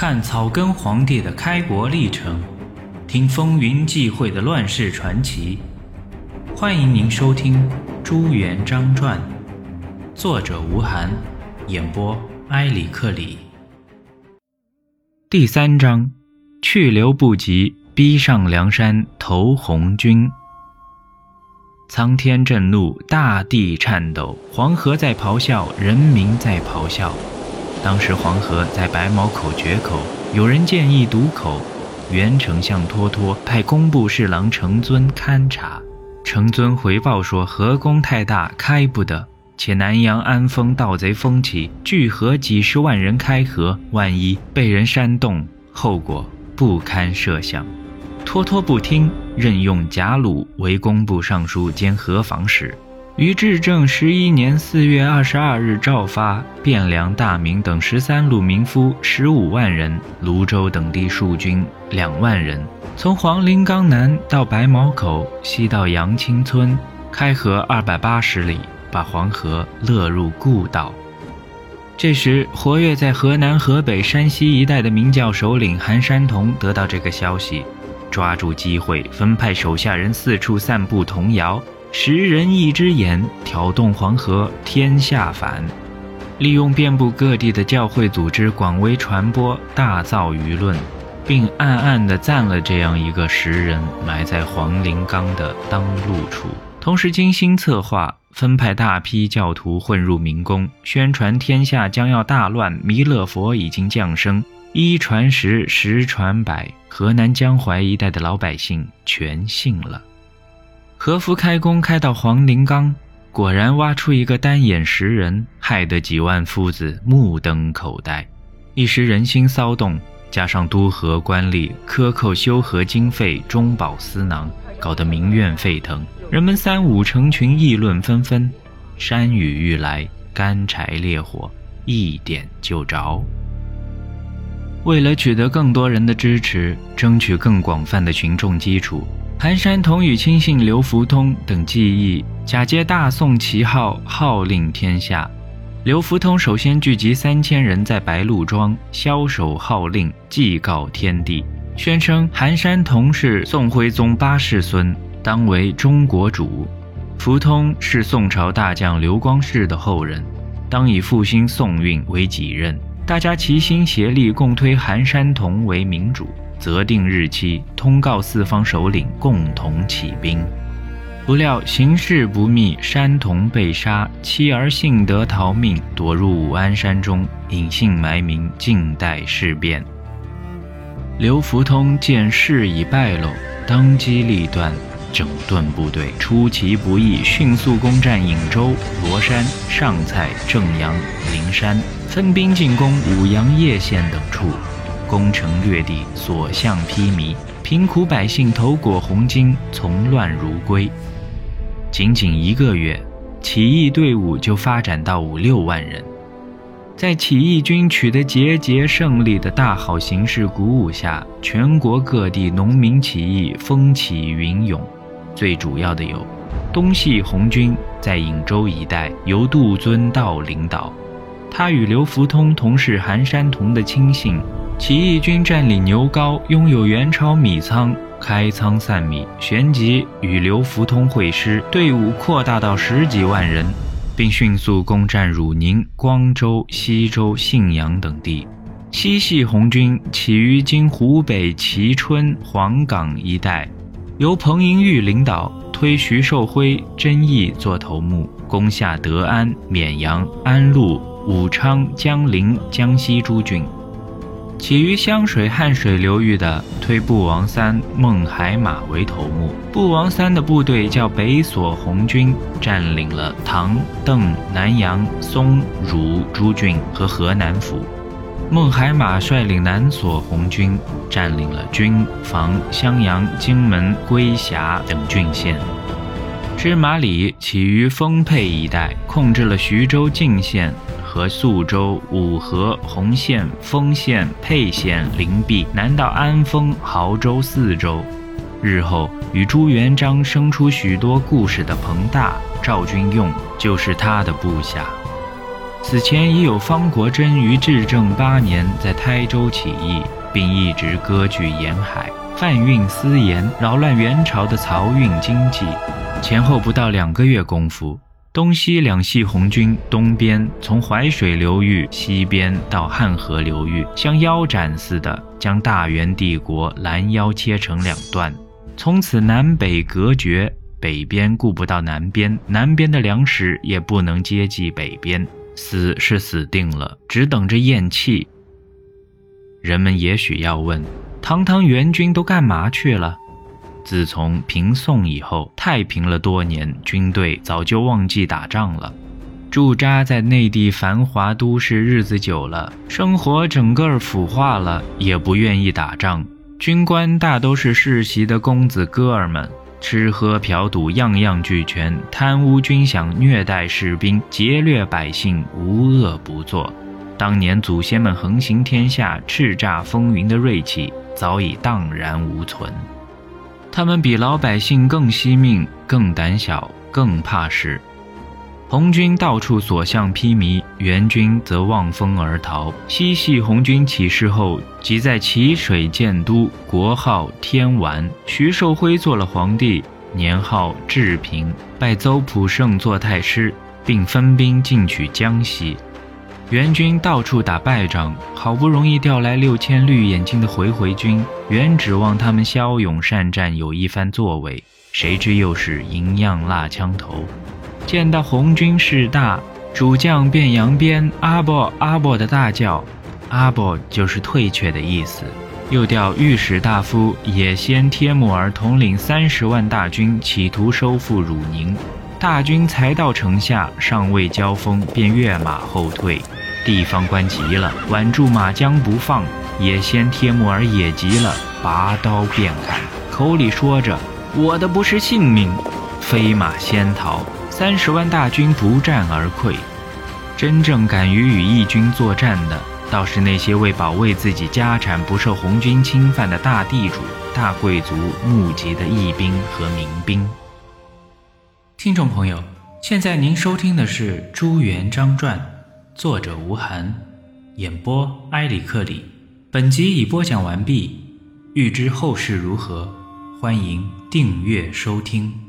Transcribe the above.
看草根皇帝的开国历程，听风云际会的乱世传奇。欢迎您收听《朱元璋传》，作者吴晗，演播埃里克里。第三章：去留不及，逼上梁山投红军。苍天震怒，大地颤抖，黄河在咆哮，人民在咆哮。当时黄河在白毛口决口，有人建议堵口，原丞相脱脱派工部侍郎程遵勘察。程遵回报说：“河工太大，开不得。且南阳安丰盗贼风起，聚合几十万人开河，万一被人煽动，后果不堪设想。”脱脱不听，任用贾鲁为工部尚书兼河防使。于至正十一年四月二十二日诏发，汴梁、大名等十三路民夫十五万人，泸州等地戍军两万人。从黄陵冈南到白毛口，西到杨青村，开河二百八十里，把黄河勒入故道。这时，活跃在河南、河北、山西一带的明教首领韩山童得到这个消息，抓住机会，分派手下人四处散布童谣，十人一只眼，挑动黄河天下反，利用遍布各地的教会组织广为传播，大造舆论。并暗暗地赞了这样一个石人埋在黄陵冈的当路处，同时精心策划，分派大批教徒混入民宫，宣传天下将要大乱，弥勒佛已经降生。一传十，十传百，河南江淮一带的老百姓全信了。和夫开工开到黄陵冈，果然挖出一个单眼石人，害得几万夫子目瞪口呆，一时人心骚动。加上都河官吏克扣修河经费、中饱私囊，搞得民怨沸腾，人们三五成群议论纷纷。山雨欲来，干柴烈火，一点就着。为了取得更多人的支持，争取更广泛的群众基础，韩山童与亲信刘福通等计议假借大宋旗号，号令天下。刘福通首先聚集三千人，在白鹿庄枭首号令，祭告天地，宣称韩山童是宋徽宗八世孙，当为中国主。福通是宋朝大将刘光世的后人，当以复兴宋运为己任。大家齐心协力，共推韩山童为明主，择定日期，通告四方首领，共同起兵。不料形势不密，山童被杀，妻儿幸得逃命，躲入武安山中，隐姓埋名，静待事变。刘福通见事已败露，当机立断，整顿部队，出其不意，迅速攻占颍州、罗山、上蔡、正阳、灵山，分兵进攻武阳叶县等处，攻城略地，所向披靡，贫苦百姓头裹红巾，从乱如归。仅仅一个月，起义队伍就发展到五六万人。在起义军取得节节胜利的大好形势鼓舞下，全国各地农民起义风起云涌。最主要的有：东系红军在颍州一带由杜遵道领导，他与刘福通同是韩山童的亲信。起义军占领牛皋，拥有元朝米仓。开仓散米，旋即与刘福通会师，队伍扩大到十几万人，并迅速攻占汝宁、光州、西州、信阳等地。西系红军起于今湖北蕲春、黄冈一带，由彭莹玉领导，推徐寿辉、甄毅做头目，攻下德安、绵阳、安陆、武昌、江陵、江西诸郡。起于湘水、汉水流域的，推布王三、孟海马为头目。布王三的部队叫北索红军，占领了唐、邓、南阳、松、汝诸郡和河南府。孟海马率领南索红军，占领了军房、襄阳、荆门、归峡等郡县。芝麻里起于丰沛一带，控制了徐州泾县。和宿州、五河、洪县、丰县、沛县、灵璧，南到安丰、亳州四州。日后与朱元璋生出许多故事的彭大、赵君用，就是他的部下。此前已有方国珍于至正八年在台州起义，并一直割据沿海，贩运私盐，扰乱元朝的漕运经济。前后不到两个月功夫，东西两系红军东边从淮水流域，西边到汉河流域，像腰斩似的将大元帝国拦腰切成两段，从此南北隔绝。北边顾不到南边，南边的粮食也不能接济北边，死是死定了，只等着咽气。人们也许要问：堂堂元军都干嘛去了？自从平宋以后，太平了多年，军队早就忘记打仗了。驻扎在内地繁华都市日子久了，生活整个腐化了，也不愿意打仗。军官大都是世袭的公子哥儿们。吃喝嫖赌样样俱全，贪污军饷，虐待士兵，劫掠百姓，无恶不作。当年祖先们横行天下、叱咤风云的锐气早已荡然无存。他们比老百姓更惜命，更胆小，更怕事。红军到处所向披靡，元军则望风而逃。西系红军起事后，即在齐水建都，国号天完。徐寿辉做了皇帝，年号治平，拜邹普胜做太师，并分兵进取江西。元军到处打败仗，好不容易调来六千绿眼睛的回回军，原指望他们骁勇善战，有一番作为，谁知又是银样蜡枪头。见到红军势大，主将便扬鞭阿伯阿伯的大叫，阿伯就是退却的意思。又调御史大夫也先帖木儿统领三十万大军，企图收复汝宁。大军才到城下，尚未交锋，便跃马后退。地方官急了，挽住马缰不放。也先帖木儿也急了，拔刀便砍，口里说着：“我的不是性命。”飞马先逃。三十万大军不战而溃，真正敢于与义军作战的，倒是那些为保卫自己家产不受红军侵犯的大地主、大贵族募集的义兵和民兵。听众朋友，现在您收听的是《朱元璋传》，作者吴晗，演播埃里克里。本集已播讲完毕，欲知后事如何，欢迎订阅收听。